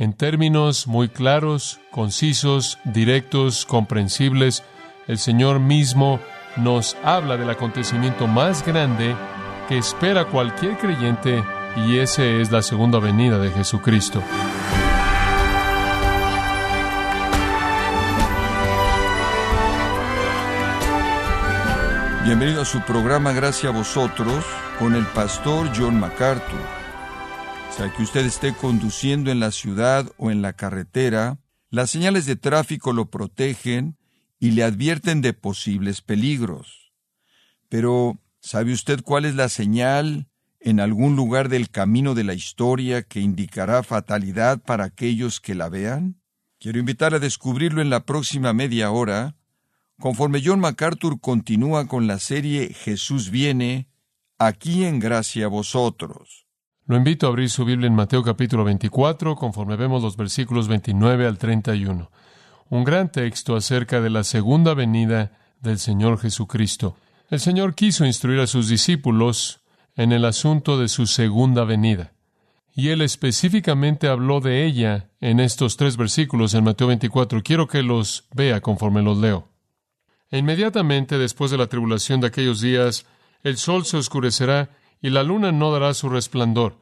En términos muy claros, concisos, directos, comprensibles, el Señor mismo nos habla del acontecimiento más grande que espera cualquier creyente y ese es la segunda venida de Jesucristo. Bienvenido a su programa Gracias a vosotros con el pastor John MacArthur. Que usted esté conduciendo en la ciudad o en la carretera, las señales de tráfico lo protegen y le advierten de posibles peligros. Pero, ¿sabe usted cuál es la señal en algún lugar del camino de la historia que indicará fatalidad para aquellos que la vean? Quiero invitar a descubrirlo en la próxima media hora, conforme John MacArthur continúa con la serie Jesús viene, aquí en gracia a vosotros. Lo invito a abrir su Biblia en Mateo capítulo 24, conforme vemos los versículos 29 al 31. Un gran texto acerca de la segunda venida del Señor Jesucristo. El Señor quiso instruir a sus discípulos en el asunto de su segunda venida. Y él específicamente habló de ella en estos tres versículos en Mateo 24. Quiero que los vea conforme los leo. Inmediatamente después de la tribulación de aquellos días, el sol se oscurecerá y la luna no dará su resplandor,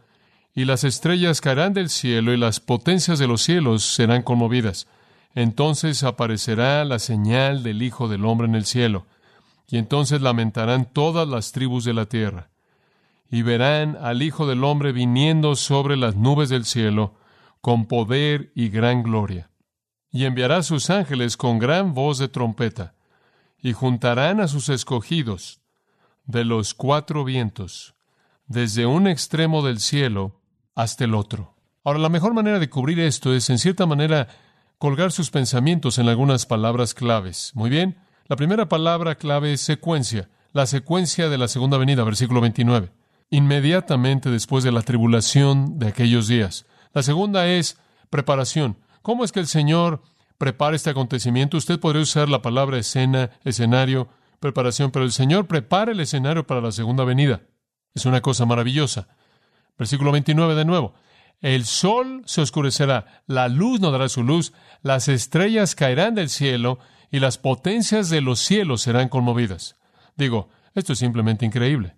y las estrellas caerán del cielo y las potencias de los cielos serán conmovidas. Entonces aparecerá la señal del Hijo del Hombre en el cielo, y entonces lamentarán todas las tribus de la tierra y verán al Hijo del Hombre viniendo sobre las nubes del cielo con poder y gran gloria. Y enviará sus ángeles con gran voz de trompeta, y juntarán a sus escogidos de los cuatro vientos, desde un extremo del cielo hasta el otro. Ahora, la mejor manera de cubrir esto es, en cierta manera, colgar sus pensamientos en algunas palabras claves. Muy bien, la primera palabra clave es secuencia, la secuencia de la segunda venida, versículo 29 inmediatamente después de la tribulación de aquellos días. La segunda es preparación. ¿Cómo es que el Señor prepara este acontecimiento? Usted podría usar la palabra escena, escenario, preparación, pero el Señor prepara el escenario para la segunda venida. Es una cosa maravillosa. Versículo 29 de nuevo. El sol se oscurecerá, la luz no dará su luz, las estrellas caerán del cielo y las potencias de los cielos serán conmovidas. Digo, esto es simplemente increíble.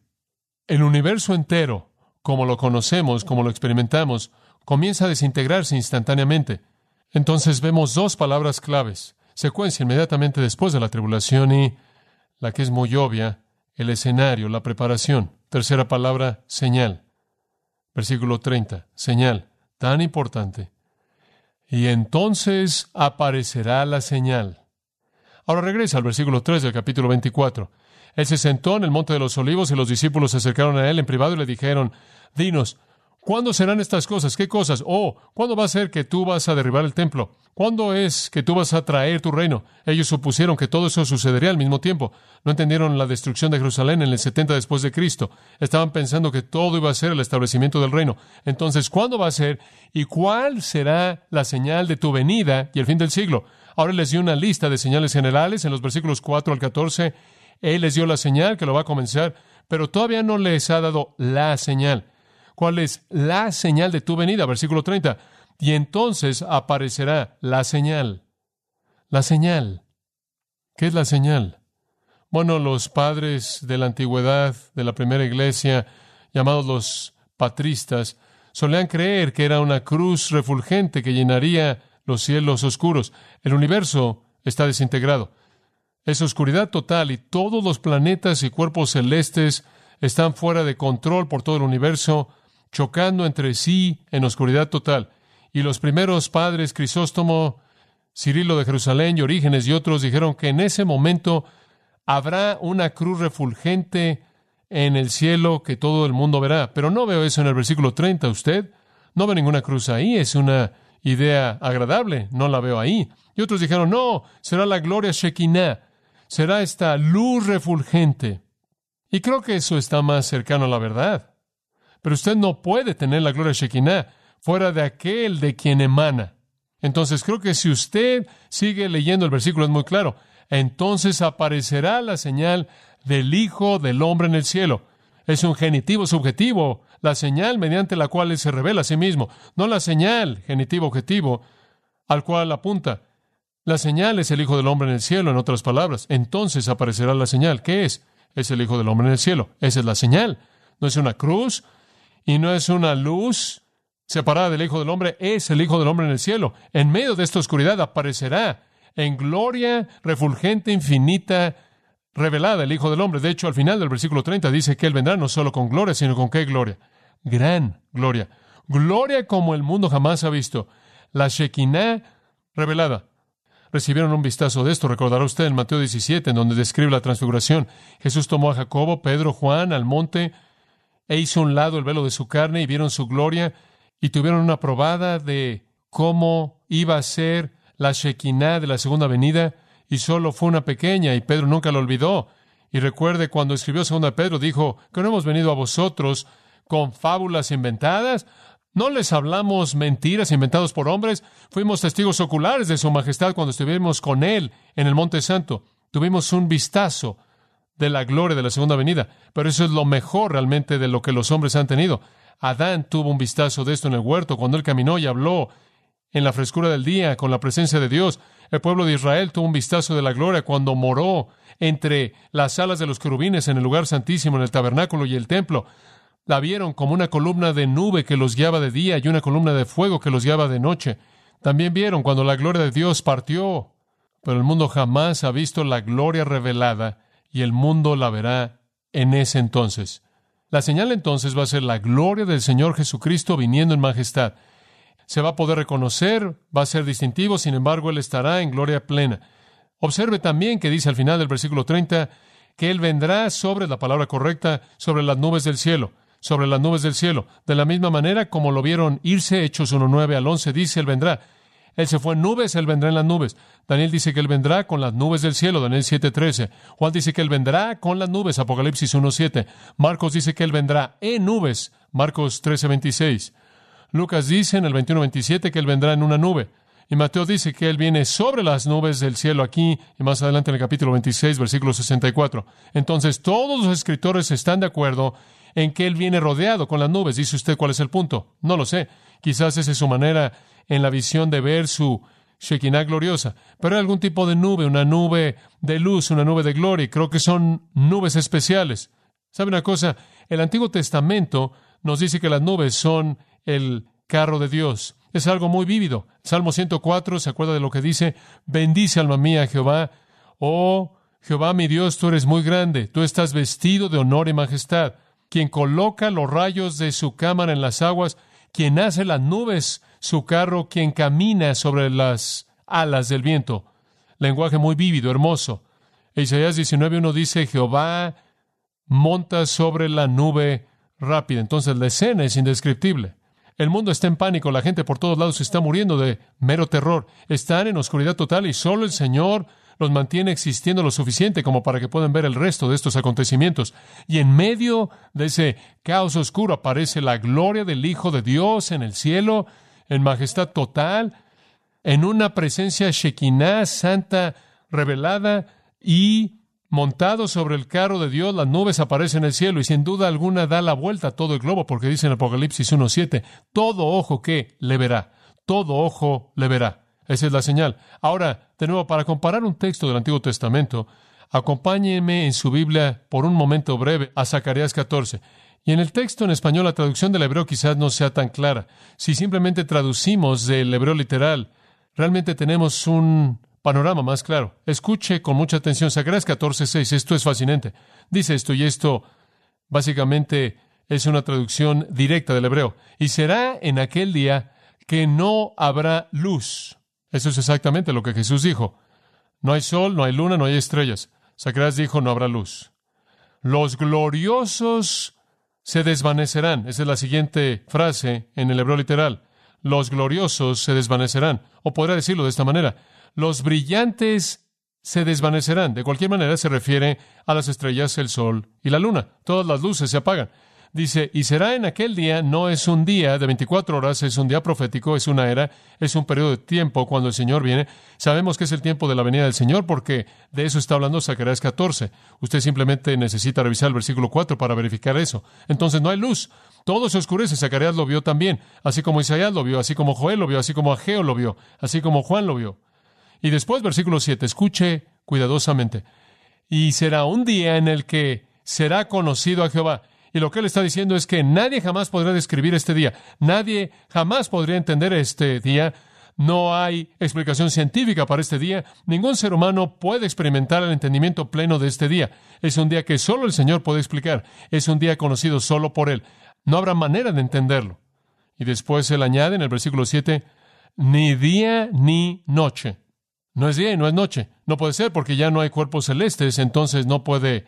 El universo entero, como lo conocemos, como lo experimentamos, comienza a desintegrarse instantáneamente. Entonces vemos dos palabras claves, secuencia inmediatamente después de la tribulación y, la que es muy obvia, el escenario, la preparación. Tercera palabra, señal. Versículo 30, señal, tan importante. Y entonces aparecerá la señal. Ahora regresa al versículo 3 del capítulo 24. Él se sentó en el monte de los olivos y los discípulos se acercaron a él en privado y le dijeron, Dinos, ¿cuándo serán estas cosas? ¿Qué cosas? Oh, ¿cuándo va a ser que tú vas a derribar el templo? ¿Cuándo es que tú vas a traer tu reino? Ellos supusieron que todo eso sucedería al mismo tiempo. No entendieron la destrucción de Jerusalén en el 70 después de Cristo. Estaban pensando que todo iba a ser el establecimiento del reino. Entonces, ¿cuándo va a ser? ¿Y cuál será la señal de tu venida y el fin del siglo? Ahora les dio una lista de señales generales en los versículos 4 al 14 él les dio la señal que lo va a comenzar, pero todavía no les ha dado la señal. ¿Cuál es la señal de tu venida? Versículo 30. Y entonces aparecerá la señal. La señal. ¿Qué es la señal? Bueno, los padres de la antigüedad, de la primera iglesia, llamados los patristas, solían creer que era una cruz refulgente que llenaría los cielos oscuros. El universo está desintegrado. Es oscuridad total y todos los planetas y cuerpos celestes están fuera de control por todo el universo, chocando entre sí en oscuridad total. Y los primeros padres, Crisóstomo, Cirilo de Jerusalén y Orígenes y otros, dijeron que en ese momento habrá una cruz refulgente en el cielo que todo el mundo verá. Pero no veo eso en el versículo 30, usted. No ve ninguna cruz ahí, es una idea agradable, no la veo ahí. Y otros dijeron, no, será la gloria Shekinah será esta luz refulgente. Y creo que eso está más cercano a la verdad. Pero usted no puede tener la gloria Shekinah fuera de aquel de quien emana. Entonces creo que si usted sigue leyendo el versículo es muy claro. Entonces aparecerá la señal del Hijo del Hombre en el cielo. Es un genitivo subjetivo, la señal mediante la cual Él se revela a sí mismo, no la señal, genitivo objetivo, al cual apunta. La señal es el Hijo del Hombre en el cielo, en otras palabras. Entonces aparecerá la señal. ¿Qué es? Es el Hijo del Hombre en el cielo. Esa es la señal. No es una cruz y no es una luz separada del Hijo del Hombre. Es el Hijo del Hombre en el cielo. En medio de esta oscuridad aparecerá en gloria refulgente, infinita, revelada el Hijo del Hombre. De hecho, al final del versículo 30 dice que Él vendrá no solo con gloria, sino con qué gloria. Gran gloria. Gloria como el mundo jamás ha visto. La Shekinah revelada recibieron un vistazo de esto. Recordará usted en Mateo 17, en donde describe la transfiguración. Jesús tomó a Jacobo, Pedro, Juan al monte e hizo un lado el velo de su carne y vieron su gloria y tuvieron una probada de cómo iba a ser la Shekinah de la segunda venida y solo fue una pequeña y Pedro nunca lo olvidó. Y recuerde cuando escribió segunda Pedro dijo que no hemos venido a vosotros con fábulas inventadas, no les hablamos mentiras inventadas por hombres. Fuimos testigos oculares de su majestad cuando estuvimos con él en el Monte Santo. Tuvimos un vistazo de la gloria de la segunda venida. Pero eso es lo mejor realmente de lo que los hombres han tenido. Adán tuvo un vistazo de esto en el huerto cuando él caminó y habló en la frescura del día con la presencia de Dios. El pueblo de Israel tuvo un vistazo de la gloria cuando moró entre las alas de los querubines en el lugar santísimo, en el tabernáculo y el templo. La vieron como una columna de nube que los guiaba de día y una columna de fuego que los guiaba de noche. También vieron cuando la gloria de Dios partió. Pero el mundo jamás ha visto la gloria revelada y el mundo la verá en ese entonces. La señal entonces va a ser la gloria del Señor Jesucristo viniendo en majestad. Se va a poder reconocer, va a ser distintivo, sin embargo, Él estará en gloria plena. Observe también que dice al final del versículo 30 que Él vendrá sobre la palabra correcta, sobre las nubes del cielo sobre las nubes del cielo. De la misma manera como lo vieron irse, Hechos 1.9 al 11, dice, Él vendrá. Él se fue en nubes, Él vendrá en las nubes. Daniel dice que Él vendrá con las nubes del cielo, Daniel 7.13. Juan dice que Él vendrá con las nubes, Apocalipsis 1.7. Marcos dice que Él vendrá en nubes, Marcos 13.26. Lucas dice en el 21.27 que Él vendrá en una nube. Y Mateo dice que Él viene sobre las nubes del cielo aquí y más adelante en el capítulo 26, versículo 64. Entonces todos los escritores están de acuerdo en que Él viene rodeado con las nubes. Dice usted cuál es el punto. No lo sé. Quizás esa es su manera en la visión de ver su Shekinah gloriosa. Pero hay algún tipo de nube, una nube de luz, una nube de gloria. Creo que son nubes especiales. ¿Sabe una cosa? El Antiguo Testamento nos dice que las nubes son el carro de Dios. Es algo muy vívido. Salmo 104 se acuerda de lo que dice, bendice alma mía Jehová. Oh Jehová mi Dios, tú eres muy grande, tú estás vestido de honor y majestad quien coloca los rayos de su cámara en las aguas, quien hace las nubes su carro, quien camina sobre las alas del viento. Lenguaje muy vívido, hermoso. Isaías 19.1 dice, Jehová monta sobre la nube rápida. Entonces la escena es indescriptible. El mundo está en pánico, la gente por todos lados está muriendo de mero terror. Están en oscuridad total y solo el Señor los mantiene existiendo lo suficiente como para que puedan ver el resto de estos acontecimientos. Y en medio de ese caos oscuro aparece la gloria del Hijo de Dios en el cielo, en majestad total, en una presencia Shekinah, santa, revelada, y montado sobre el carro de Dios, las nubes aparecen en el cielo y sin duda alguna da la vuelta a todo el globo, porque dice en Apocalipsis 1.7, todo ojo que le verá, todo ojo le verá. Esa es la señal. Ahora, de nuevo, para comparar un texto del Antiguo Testamento, acompáñenme en su Biblia por un momento breve a Zacarías 14. Y en el texto en español la traducción del hebreo quizás no sea tan clara. Si simplemente traducimos del hebreo literal, realmente tenemos un panorama más claro. Escuche con mucha atención Zacarías 14:6. Esto es fascinante. Dice esto y esto básicamente es una traducción directa del hebreo. Y será en aquel día que no habrá luz eso es exactamente lo que Jesús dijo. No hay sol, no hay luna, no hay estrellas. Zacarías dijo, no habrá luz. Los gloriosos se desvanecerán. Esa es la siguiente frase en el hebreo literal. Los gloriosos se desvanecerán. O podría decirlo de esta manera. Los brillantes se desvanecerán. De cualquier manera se refiere a las estrellas, el sol y la luna. Todas las luces se apagan. Dice, y será en aquel día, no es un día de 24 horas, es un día profético, es una era, es un periodo de tiempo cuando el Señor viene. Sabemos que es el tiempo de la venida del Señor porque de eso está hablando Zacarías 14. Usted simplemente necesita revisar el versículo 4 para verificar eso. Entonces no hay luz. Todo se oscurece. Zacarías lo vio también, así como Isaías lo vio, así como Joel lo vio, así como Ageo lo vio, así como Juan lo vio. Y después, versículo 7, escuche cuidadosamente. Y será un día en el que será conocido a Jehová. Y lo que él está diciendo es que nadie jamás podrá describir este día. Nadie jamás podría entender este día. No hay explicación científica para este día. Ningún ser humano puede experimentar el entendimiento pleno de este día. Es un día que solo el Señor puede explicar. Es un día conocido solo por Él. No habrá manera de entenderlo. Y después él añade en el versículo 7, ni día ni noche. No es día y no es noche. No puede ser porque ya no hay cuerpos celestes, entonces no puede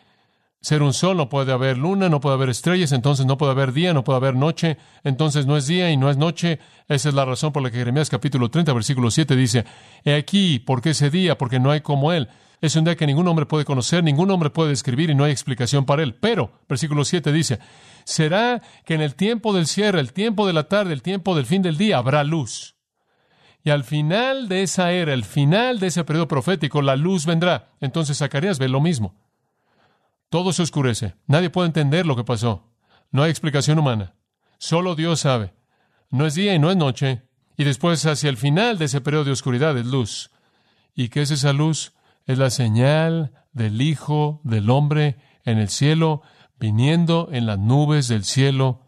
ser un sol, no puede haber luna, no puede haber estrellas, entonces no puede haber día, no puede haber noche, entonces no es día y no es noche. Esa es la razón por la que Jeremías capítulo 30, versículo 7 dice, He aquí, ¿por qué ese día? Porque no hay como él. Es un día que ningún hombre puede conocer, ningún hombre puede describir y no hay explicación para él. Pero, versículo 7 dice, será que en el tiempo del cierre, el tiempo de la tarde, el tiempo del fin del día, habrá luz. Y al final de esa era, el final de ese periodo profético, la luz vendrá. Entonces Zacarías ve lo mismo. Todo se oscurece. Nadie puede entender lo que pasó. No hay explicación humana. Solo Dios sabe. No es día y no es noche. Y después, hacia el final de ese periodo de oscuridad, es luz. ¿Y qué es esa luz? Es la señal del Hijo del Hombre en el cielo, viniendo en las nubes del cielo,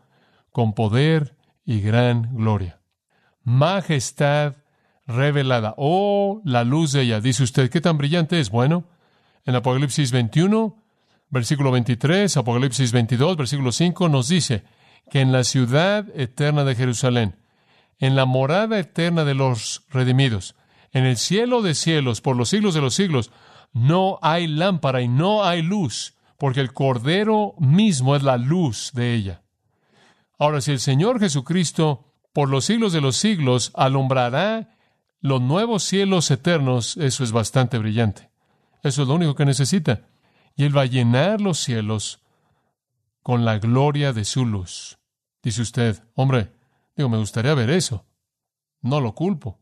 con poder y gran gloria. Majestad revelada. Oh, la luz de ella. Dice usted, ¿qué tan brillante es? Bueno, en Apocalipsis 21 versículo 23, Apocalipsis 22, versículo 5, nos dice que en la ciudad eterna de Jerusalén, en la morada eterna de los redimidos, en el cielo de cielos, por los siglos de los siglos, no hay lámpara y no hay luz, porque el Cordero mismo es la luz de ella. Ahora, si el Señor Jesucristo, por los siglos de los siglos, alumbrará los nuevos cielos eternos, eso es bastante brillante. Eso es lo único que necesita y Él va a llenar los cielos con la gloria de su luz. Dice usted, hombre, digo, me gustaría ver eso. No lo culpo.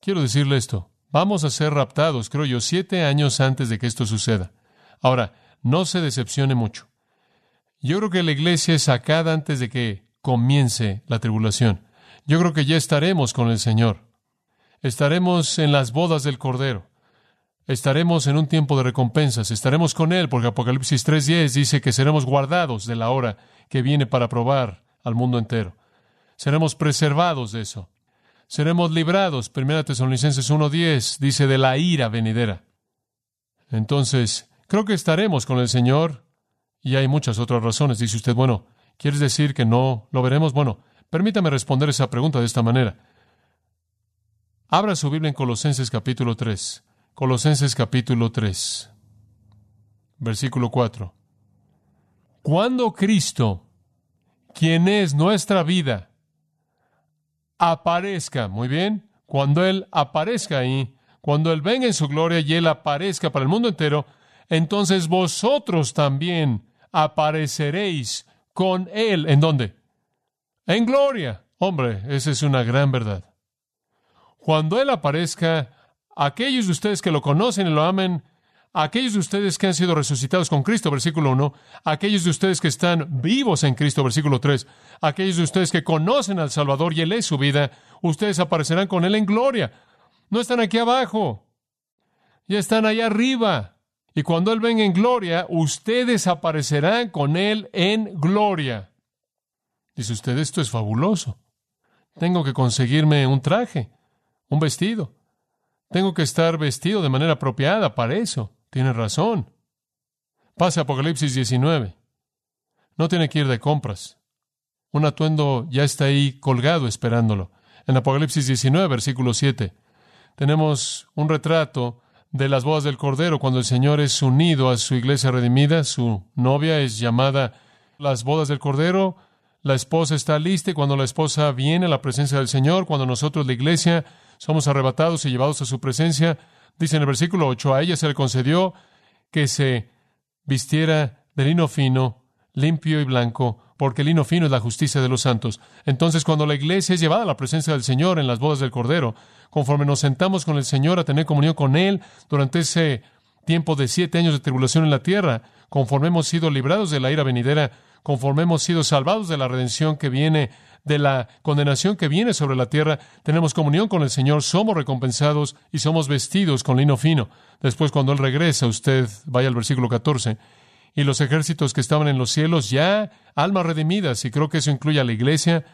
Quiero decirle esto, vamos a ser raptados, creo yo, siete años antes de que esto suceda. Ahora, no se decepcione mucho. Yo creo que la iglesia es sacada antes de que comience la tribulación. Yo creo que ya estaremos con el Señor. Estaremos en las bodas del Cordero. Estaremos en un tiempo de recompensas, estaremos con Él, porque Apocalipsis 3.10 dice que seremos guardados de la hora que viene para probar al mundo entero. Seremos preservados de eso. Seremos librados, 1 Tesalonicenses 1.10 dice de la ira venidera. Entonces, creo que estaremos con el Señor y hay muchas otras razones. Dice usted, bueno, ¿quieres decir que no lo veremos? Bueno, permítame responder esa pregunta de esta manera. Abra su Biblia en Colosenses capítulo 3. Colosenses capítulo 3, versículo 4. Cuando Cristo, quien es nuestra vida, aparezca, muy bien, cuando Él aparezca ahí, cuando Él venga en su gloria y Él aparezca para el mundo entero, entonces vosotros también apareceréis con Él. ¿En dónde? En gloria. Hombre, esa es una gran verdad. Cuando Él aparezca, aquellos de ustedes que lo conocen y lo amen, aquellos de ustedes que han sido resucitados con Cristo, versículo 1, aquellos de ustedes que están vivos en Cristo, versículo 3, aquellos de ustedes que conocen al Salvador y Él es su vida, ustedes aparecerán con Él en gloria. No están aquí abajo, ya están allá arriba. Y cuando Él venga en gloria, ustedes aparecerán con Él en gloria. Dice usted, esto es fabuloso. Tengo que conseguirme un traje, un vestido. Tengo que estar vestido de manera apropiada para eso. Tiene razón. Pase Apocalipsis 19. No tiene que ir de compras. Un atuendo ya está ahí colgado esperándolo. En Apocalipsis 19, versículo 7, tenemos un retrato de las bodas del Cordero cuando el Señor es unido a su iglesia redimida. Su novia es llamada las bodas del Cordero. La esposa está lista y cuando la esposa viene a la presencia del Señor, cuando nosotros, la iglesia, somos arrebatados y llevados a su presencia. Dice en el versículo 8, a ella se le concedió que se vistiera de lino fino, limpio y blanco, porque el lino fino es la justicia de los santos. Entonces, cuando la iglesia es llevada a la presencia del Señor en las bodas del Cordero, conforme nos sentamos con el Señor a tener comunión con Él durante ese tiempo de siete años de tribulación en la tierra, conforme hemos sido librados de la ira venidera, conforme hemos sido salvados de la redención que viene, de la condenación que viene sobre la tierra, tenemos comunión con el Señor, somos recompensados y somos vestidos con lino fino. Después, cuando Él regresa, usted vaya al versículo 14, y los ejércitos que estaban en los cielos ya almas redimidas, y creo que eso incluye a la iglesia,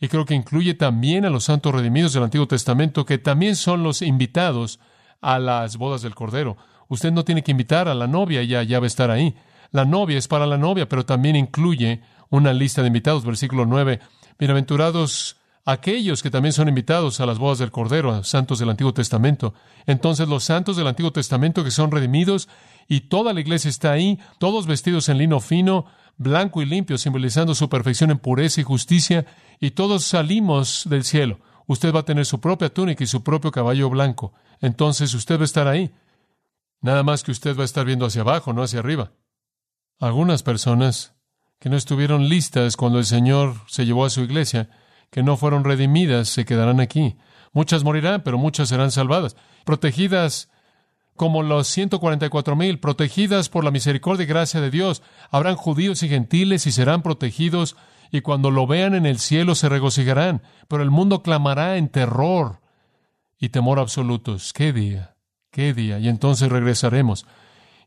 y creo que incluye también a los santos redimidos del Antiguo Testamento, que también son los invitados a las bodas del Cordero. Usted no tiene que invitar a la novia, ella ya va a estar ahí. La novia es para la novia, pero también incluye una lista de invitados. Versículo 9. Bienaventurados aquellos que también son invitados a las bodas del Cordero, santos del Antiguo Testamento. Entonces los santos del Antiguo Testamento que son redimidos y toda la iglesia está ahí, todos vestidos en lino fino, blanco y limpio, simbolizando su perfección en pureza y justicia, y todos salimos del cielo. Usted va a tener su propia túnica y su propio caballo blanco. Entonces usted va a estar ahí. Nada más que usted va a estar viendo hacia abajo, no hacia arriba. Algunas personas que no estuvieron listas cuando el Señor se llevó a su iglesia, que no fueron redimidas, se quedarán aquí. Muchas morirán, pero muchas serán salvadas, protegidas como los 144 mil, protegidas por la misericordia y gracia de Dios. Habrán judíos y gentiles y serán protegidos, y cuando lo vean en el cielo se regocijarán, pero el mundo clamará en terror y temor absolutos. ¡Qué día! ¡Qué día! Y entonces regresaremos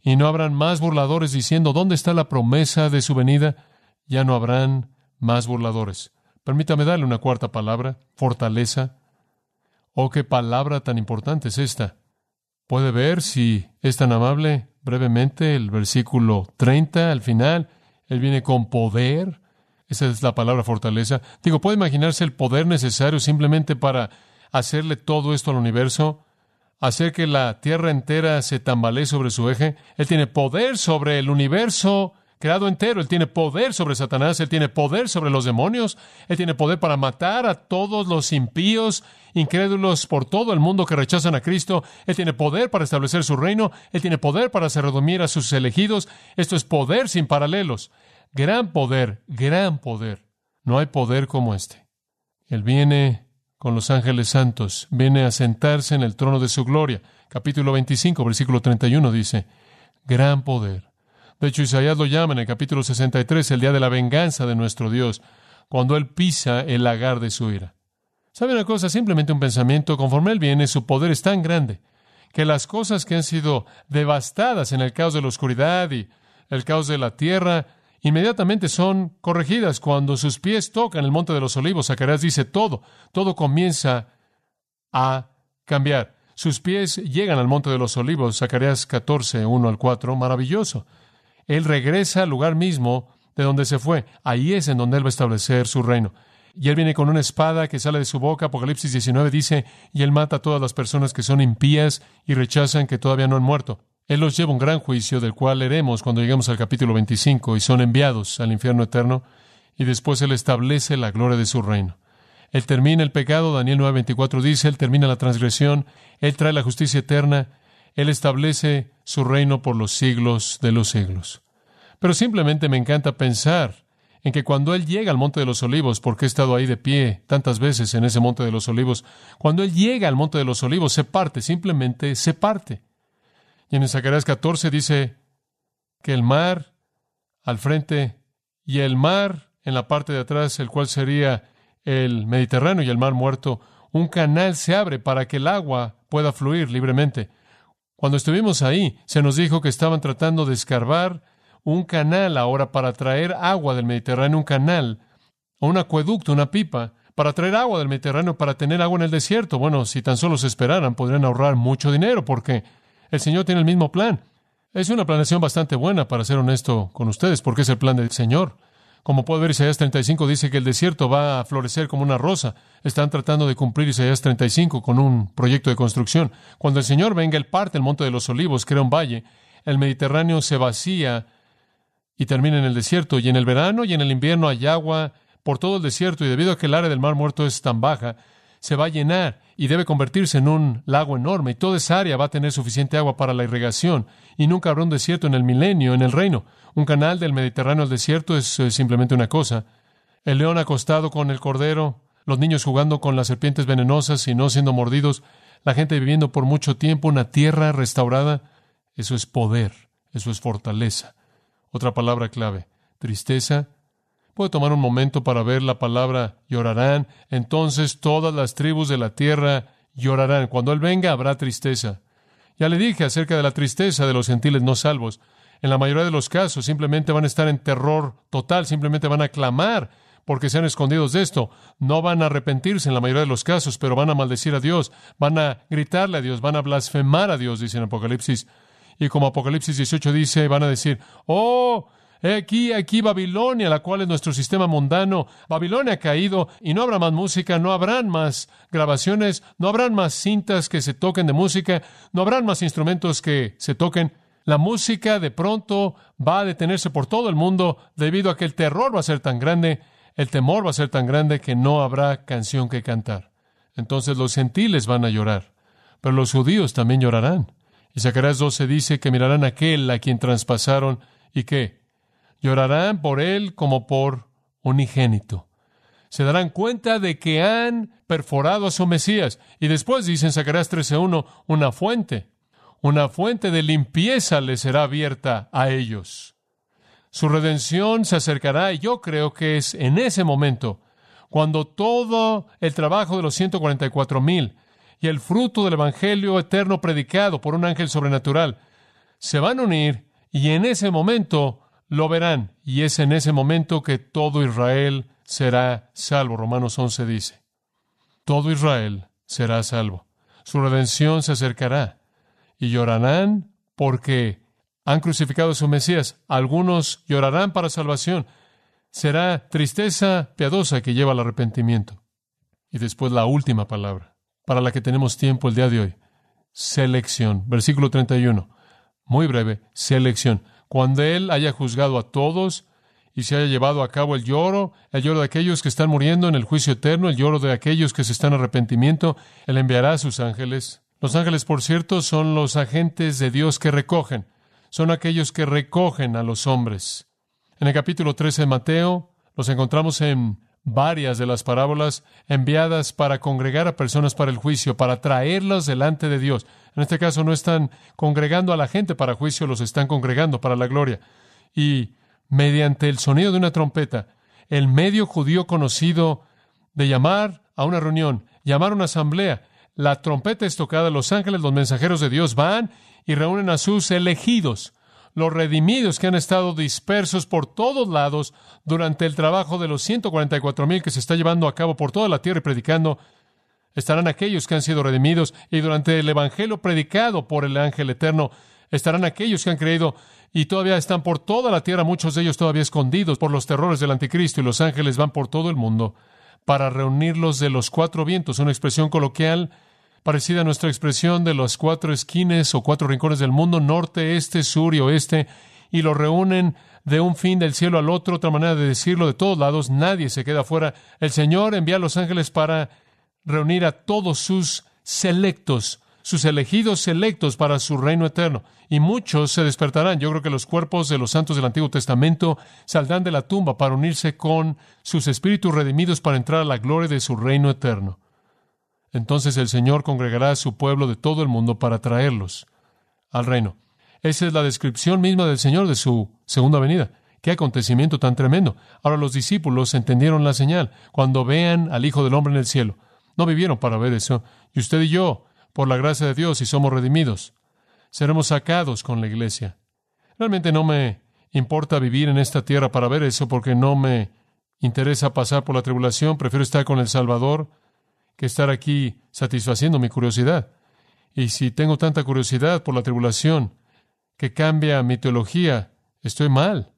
y no habrán más burladores diciendo, ¿dónde está la promesa de su venida? Ya no habrán más burladores. Permítame darle una cuarta palabra, fortaleza. Oh, qué palabra tan importante es esta. ¿Puede ver si es tan amable brevemente el versículo 30 al final? Él viene con poder. Esa es la palabra fortaleza. Digo, ¿puede imaginarse el poder necesario simplemente para hacerle todo esto al universo? Hacer que la tierra entera se tambalee sobre su eje. Él tiene poder sobre el universo creado entero. Él tiene poder sobre Satanás. Él tiene poder sobre los demonios. Él tiene poder para matar a todos los impíos, incrédulos por todo el mundo que rechazan a Cristo. Él tiene poder para establecer su reino. Él tiene poder para hacer redumir a sus elegidos. Esto es poder sin paralelos. Gran poder, gran poder. No hay poder como este. Él viene con los ángeles santos, viene a sentarse en el trono de su gloria. Capítulo 25, versículo 31 dice, gran poder. De hecho, Isaías lo llama en el capítulo 63 el día de la venganza de nuestro Dios, cuando Él pisa el lagar de su ira. ¿Sabe una cosa? Simplemente un pensamiento. Conforme Él viene, su poder es tan grande que las cosas que han sido devastadas en el caos de la oscuridad y el caos de la tierra, inmediatamente son corregidas cuando sus pies tocan el monte de los olivos. Zacarías dice todo, todo comienza a cambiar. Sus pies llegan al monte de los olivos, Zacarías 14, 1 al 4, maravilloso. Él regresa al lugar mismo de donde se fue. Ahí es en donde él va a establecer su reino. Y él viene con una espada que sale de su boca. Apocalipsis 19 dice, y él mata a todas las personas que son impías y rechazan que todavía no han muerto. Él los lleva a un gran juicio, del cual leeremos cuando lleguemos al capítulo 25, y son enviados al infierno eterno, y después Él establece la gloria de su reino. Él termina el pecado, Daniel 9:24 dice, Él termina la transgresión, Él trae la justicia eterna, Él establece su reino por los siglos de los siglos. Pero simplemente me encanta pensar en que cuando Él llega al Monte de los Olivos, porque he estado ahí de pie tantas veces en ese Monte de los Olivos, cuando Él llega al Monte de los Olivos, se parte, simplemente se parte. Y en Zacarías 14 dice que el mar al frente y el mar en la parte de atrás, el cual sería el Mediterráneo y el mar muerto, un canal se abre para que el agua pueda fluir libremente. Cuando estuvimos ahí, se nos dijo que estaban tratando de escarbar un canal ahora para traer agua del Mediterráneo, un canal, o un acueducto, una pipa, para traer agua del Mediterráneo, para tener agua en el desierto. Bueno, si tan solo se esperaran, podrían ahorrar mucho dinero, porque el Señor tiene el mismo plan. Es una planeación bastante buena, para ser honesto con ustedes, porque es el plan del Señor. Como puede ver, Isaías 35 dice que el desierto va a florecer como una rosa. Están tratando de cumplir Isaías 35 con un proyecto de construcción. Cuando el Señor venga, Él parte el monte de los olivos, crea un valle. El Mediterráneo se vacía y termina en el desierto. Y en el verano y en el invierno hay agua por todo el desierto. Y debido a que el área del mar muerto es tan baja, se va a llenar y debe convertirse en un lago enorme y toda esa área va a tener suficiente agua para la irrigación y nunca habrá un desierto en el milenio, en el reino. Un canal del Mediterráneo al desierto es, simplemente una cosa. El león acostado con el cordero, los niños jugando con las serpientes venenosas y no siendo mordidos, la gente viviendo por mucho tiempo, una tierra restaurada, eso es poder, eso es fortaleza. Otra palabra clave, tristeza. Puede tomar un momento para ver la palabra llorarán. Entonces todas las tribus de la tierra llorarán. Cuando Él venga habrá tristeza. Ya le dije acerca de la tristeza de los gentiles no salvos. En la mayoría de los casos simplemente van a estar en terror total, simplemente van a clamar porque sean escondidos de esto. No van a arrepentirse en la mayoría de los casos, pero van a maldecir a Dios, van a gritarle a Dios, van a blasfemar a Dios, dice en Apocalipsis y como Apocalipsis 18 dice, van a decir, oh, aquí, aquí Babilonia, la cual es nuestro sistema mundano. Babilonia ha caído y no habrá más música, no habrán más grabaciones, no habrán más cintas que se toquen de música, no habrán más instrumentos que se toquen. La música de pronto va a detenerse por todo el mundo debido a que el terror va a ser tan grande, el temor va a ser tan grande que no habrá canción que cantar. Entonces los gentiles van a llorar, pero los judíos también llorarán. Y Zacarías 12 dice que mirarán a aquel a quien traspasaron y que llorarán por él como por unigénito. Se darán cuenta de que han perforado a su Mesías. Y después dice en Zacarías 13.1, una fuente, una fuente de limpieza les será abierta a ellos. Su redención se acercará y yo creo que es en ese momento cuando todo el trabajo de los 144 mil y el fruto del Evangelio eterno predicado por un ángel sobrenatural se van a unir y en ese momento lo verán. Y es en ese momento que todo Israel será salvo. Romanos 11 dice, todo Israel será salvo. Su redención se acercará y llorarán porque han crucificado a su Mesías. Algunos llorarán para salvación. Será tristeza piadosa que lleva al arrepentimiento. Y después la última palabra para la que tenemos tiempo el día de hoy. Selección. Versículo 31. Muy breve. Selección. Cuando Él haya juzgado a todos y se haya llevado a cabo el lloro, el lloro de aquellos que están muriendo en el juicio eterno, el lloro de aquellos que se están en arrepentimiento, Él enviará a sus ángeles. Los ángeles, por cierto, son los agentes de Dios que recogen. Son aquellos que recogen a los hombres. En el capítulo 13 de Mateo, los encontramos en varias de las parábolas enviadas para congregar a personas para el juicio, para traerlas delante de Dios. En este caso no están congregando a la gente para juicio, los están congregando para la gloria. Y mediante el sonido de una trompeta, el medio judío conocido de llamar a una reunión, llamar a una asamblea, la trompeta es tocada, los ángeles, los mensajeros de Dios van y reúnen a sus elegidos los redimidos que han estado dispersos por todos lados durante el trabajo de los 144 mil que se está llevando a cabo por toda la tierra y predicando, estarán aquellos que han sido redimidos y durante el Evangelio predicado por el ángel eterno, estarán aquellos que han creído y todavía están por toda la tierra, muchos de ellos todavía escondidos por los terrores del anticristo y los ángeles van por todo el mundo para reunirlos de los cuatro vientos, una expresión coloquial parecida a nuestra expresión de los cuatro esquines o cuatro rincones del mundo, norte, este, sur y oeste, y lo reúnen de un fin del cielo al otro, otra manera de decirlo, de todos lados, nadie se queda fuera. El Señor envía a los ángeles para reunir a todos sus selectos, sus elegidos selectos para su reino eterno. Y muchos se despertarán. Yo creo que los cuerpos de los santos del Antiguo Testamento saldrán de la tumba para unirse con sus espíritus redimidos para entrar a la gloria de su reino eterno. Entonces el Señor congregará a su pueblo de todo el mundo para traerlos al reino. Esa es la descripción misma del Señor de su segunda venida. Qué acontecimiento tan tremendo. Ahora los discípulos entendieron la señal. Cuando vean al Hijo del Hombre en el cielo, no vivieron para ver eso. Y usted y yo, por la gracia de Dios, y somos redimidos, seremos sacados con la iglesia. Realmente no me importa vivir en esta tierra para ver eso porque no me interesa pasar por la tribulación. Prefiero estar con el Salvador que estar aquí satisfaciendo mi curiosidad. Y si tengo tanta curiosidad por la tribulación que cambia mi teología, estoy mal,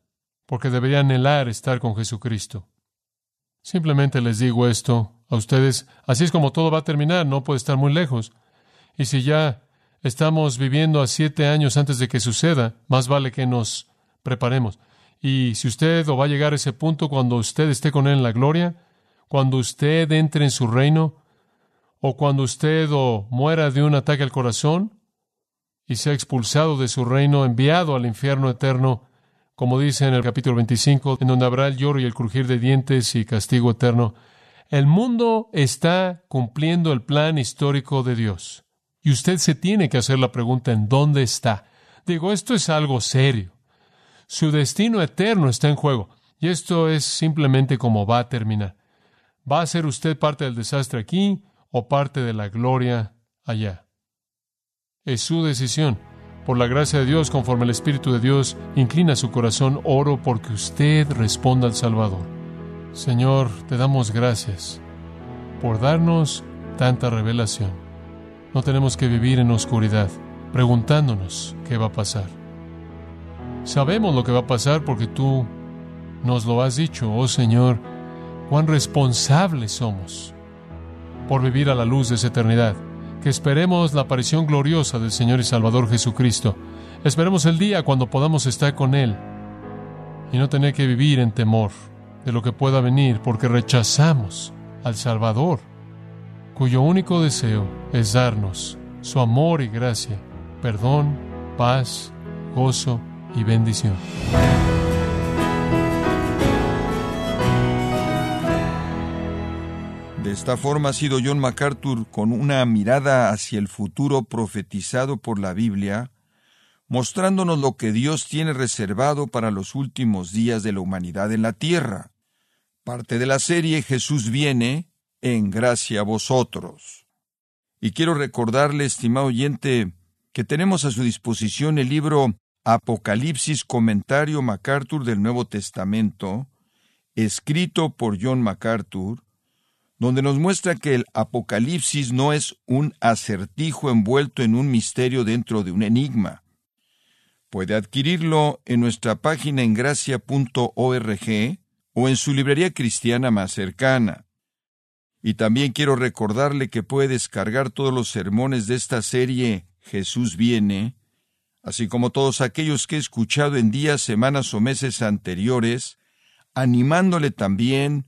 porque debería anhelar estar con Jesucristo. Simplemente les digo esto a ustedes, así es como todo va a terminar, no puede estar muy lejos. Y si ya estamos viviendo a siete años antes de que suceda, más vale que nos preparemos. Y si usted va a llegar a ese punto cuando usted esté con Él en la gloria, cuando usted entre en su reino, o cuando usted o muera de un ataque al corazón y sea expulsado de su reino, enviado al infierno eterno, como dice en el capítulo 25, en donde habrá el lloro y el crujir de dientes y castigo eterno. El mundo está cumpliendo el plan histórico de Dios. Y usted se tiene que hacer la pregunta en dónde está. Digo, esto es algo serio. Su destino eterno está en juego. Y esto es simplemente como va a terminar. ¿Va a ser usted parte del desastre aquí o parte de la gloria allá? Es su decisión. Por la gracia de Dios, conforme el Espíritu de Dios inclina su corazón, oro porque usted responda al Salvador. Señor, te damos gracias por darnos tanta revelación. No tenemos que vivir en oscuridad, preguntándonos qué va a pasar. Sabemos lo que va a pasar porque tú nos lo has dicho, oh Señor, cuán responsables somos por vivir a la luz de esa eternidad. Que esperemos la aparición gloriosa del Señor y Salvador Jesucristo. Esperemos el día cuando podamos estar con Él y no tener que vivir en temor de lo que pueda venir porque rechazamos al Salvador, cuyo único deseo es darnos su amor y gracia, perdón, paz, gozo y bendición. De esta forma ha sido John MacArthur con una mirada hacia el futuro profetizado por la Biblia, mostrándonos lo que Dios tiene reservado para los últimos días de la humanidad en la tierra. Parte de la serie Jesús viene en gracia a vosotros. Y quiero recordarle, estimado oyente, que tenemos a su disposición el libro Apocalipsis Comentario MacArthur del Nuevo Testamento, escrito por John MacArthur, donde nos muestra que el Apocalipsis no es un acertijo envuelto en un misterio dentro de un enigma. Puede adquirirlo en nuestra página en gracia.org o en su librería cristiana más cercana. Y también quiero recordarle que puede descargar todos los sermones de esta serie Jesús viene, así como todos aquellos que he escuchado en días, semanas o meses anteriores, animándole también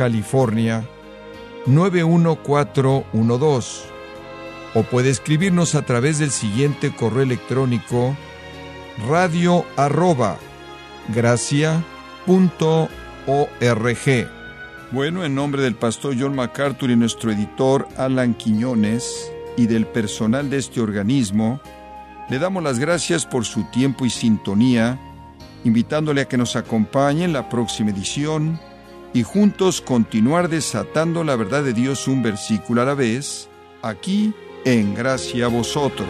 California 91412 o puede escribirnos a través del siguiente correo electrónico radio arroba Bueno, en nombre del pastor John MacArthur y nuestro editor Alan Quiñones y del personal de este organismo, le damos las gracias por su tiempo y sintonía, invitándole a que nos acompañe en la próxima edición y juntos continuar desatando la verdad de Dios un versículo a la vez, aquí en gracia a vosotros.